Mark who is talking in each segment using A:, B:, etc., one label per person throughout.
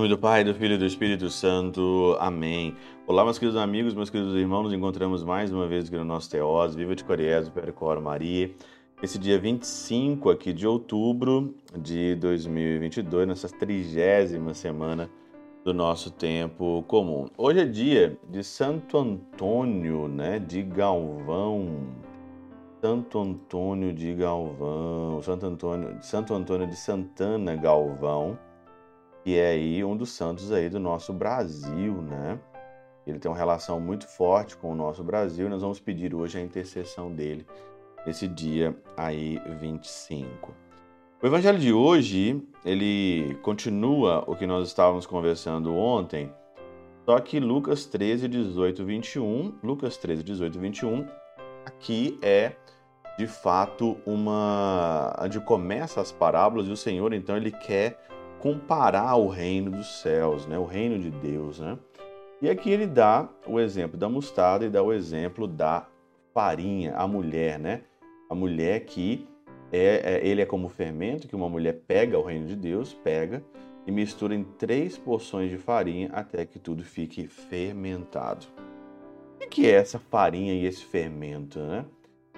A: nome do Pai, do Filho e do Espírito Santo. Amém. Olá, meus queridos amigos, meus queridos irmãos, nos encontramos mais uma vez aqui no nosso Teós. Viva de Coriésio, Percoro Maria. Esse dia 25 aqui de outubro de 2022, nessa trigésima semana do nosso tempo comum. Hoje é dia de Santo Antônio, né, de Galvão. Santo Antônio de Galvão, Santo Antônio, Santo Antônio de Santana Galvão que é aí um dos santos aí do nosso Brasil, né? Ele tem uma relação muito forte com o nosso Brasil nós vamos pedir hoje a intercessão dele nesse dia aí 25. O evangelho de hoje, ele continua o que nós estávamos conversando ontem, só que Lucas 13, 18, 21, Lucas 13, 18, 21, aqui é de fato uma onde começa as parábolas e o Senhor então ele quer comparar o reino dos céus, né? o reino de Deus. Né? E aqui ele dá o exemplo da mostarda e dá o exemplo da farinha, a mulher, né? A mulher que é, é, ele é como fermento, que uma mulher pega o reino de Deus, pega e mistura em três porções de farinha até que tudo fique fermentado. O que é essa farinha e esse fermento, né?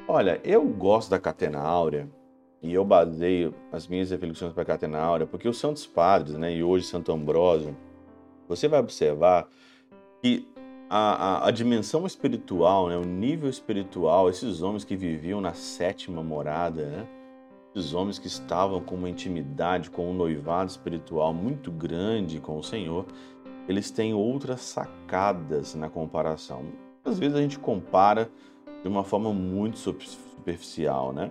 A: Olha, eu gosto da catena áurea, e eu baseio as minhas reflexões para a Catena Áurea, porque os santos padres, né, e hoje Santo Ambrósio, você vai observar que a, a, a, dimensão espiritual, né, o nível espiritual, esses homens que viviam na sétima morada, né, esses homens que estavam com uma intimidade, com um noivado espiritual muito grande com o Senhor, eles têm outras sacadas na comparação. Às vezes a gente compara de uma forma muito superficial, né?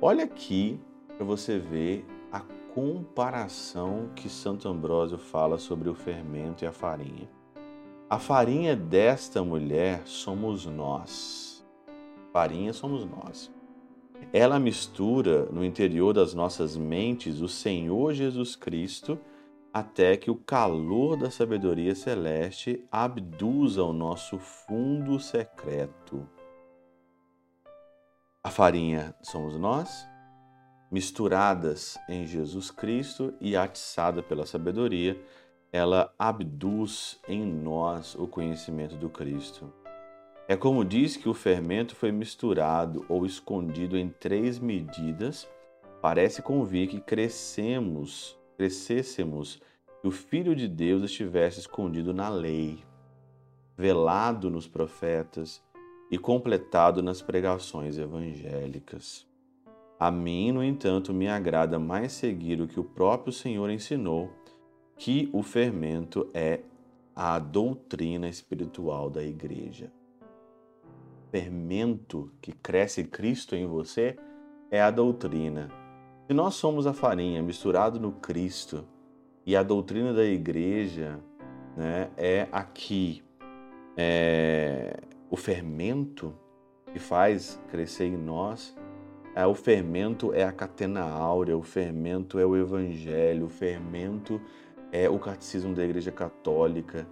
A: Olha aqui para você ver a comparação que Santo Ambrósio fala sobre o fermento e a farinha. A farinha desta mulher somos nós. Farinha somos nós. Ela mistura no interior das nossas mentes o Senhor Jesus Cristo até que o calor da sabedoria celeste abduza o nosso fundo secreto a farinha somos nós, misturadas em Jesus Cristo e atiçada pela sabedoria, ela abduz em nós o conhecimento do Cristo. É como diz que o fermento foi misturado ou escondido em três medidas, parece convir que crescemos, crescêssemos, que o Filho de Deus estivesse escondido na lei, velado nos profetas, e completado nas pregações evangélicas. A mim, no entanto, me agrada mais seguir o que o próprio Senhor ensinou, que o fermento é a doutrina espiritual da igreja. Fermento que cresce Cristo em você é a doutrina. Se nós somos a farinha misturado no Cristo e a doutrina da igreja né, é aqui é, o fermento que faz crescer em nós, é, o fermento é a catena áurea, o fermento é o evangelho, o fermento é o catecismo da Igreja Católica,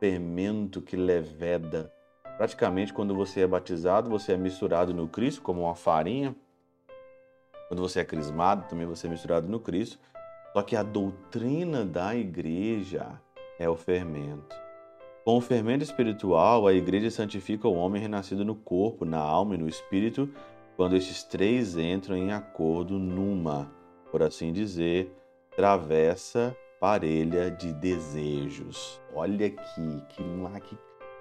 A: fermento que leveda. Praticamente, quando você é batizado, você é misturado no Cristo, como uma farinha. Quando você é crismado, também você é misturado no Cristo. Só que a doutrina da igreja é o fermento. Com o fermento espiritual, a igreja santifica o homem renascido no corpo, na alma e no espírito, quando estes três entram em acordo numa, por assim dizer, travessa parelha de desejos. Olha aqui, que, que,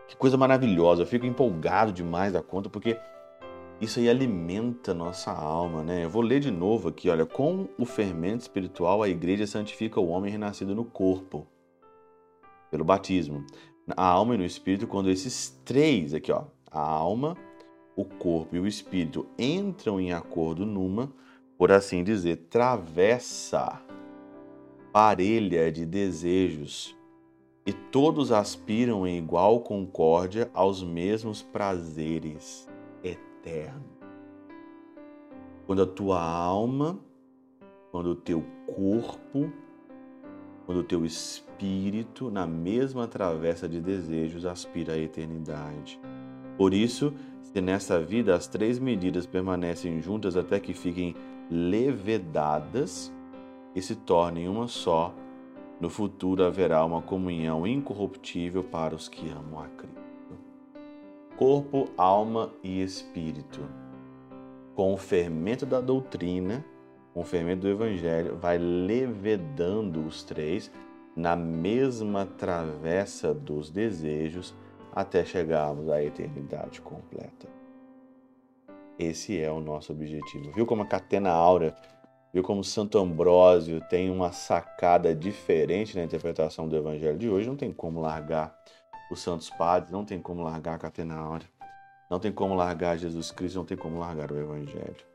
A: que coisa maravilhosa. Eu fico empolgado demais da conta, porque isso aí alimenta nossa alma, né? Eu vou ler de novo aqui, olha, com o fermento espiritual a igreja santifica o homem renascido no corpo pelo batismo, a alma e no espírito, quando esses três aqui, ó, a alma, o corpo e o espírito entram em acordo numa, por assim dizer, travessa parelha de desejos e todos aspiram em igual concórdia aos mesmos prazeres eternos. Quando a tua alma, quando o teu corpo quando o teu espírito, na mesma travessa de desejos, aspira à eternidade. Por isso, se nessa vida as três medidas permanecem juntas até que fiquem levedadas e se tornem uma só, No futuro haverá uma comunhão incorruptível para os que amam a Cristo. Corpo, alma e espírito. Com o fermento da doutrina, com o fermento do evangelho, vai levedando os três na mesma travessa dos desejos até chegarmos à eternidade completa. Esse é o nosso objetivo. Viu como a catena áurea, viu como Santo Ambrósio tem uma sacada diferente na interpretação do evangelho de hoje? Não tem como largar os santos padres, não tem como largar a catena áurea, não tem como largar Jesus Cristo, não tem como largar o evangelho.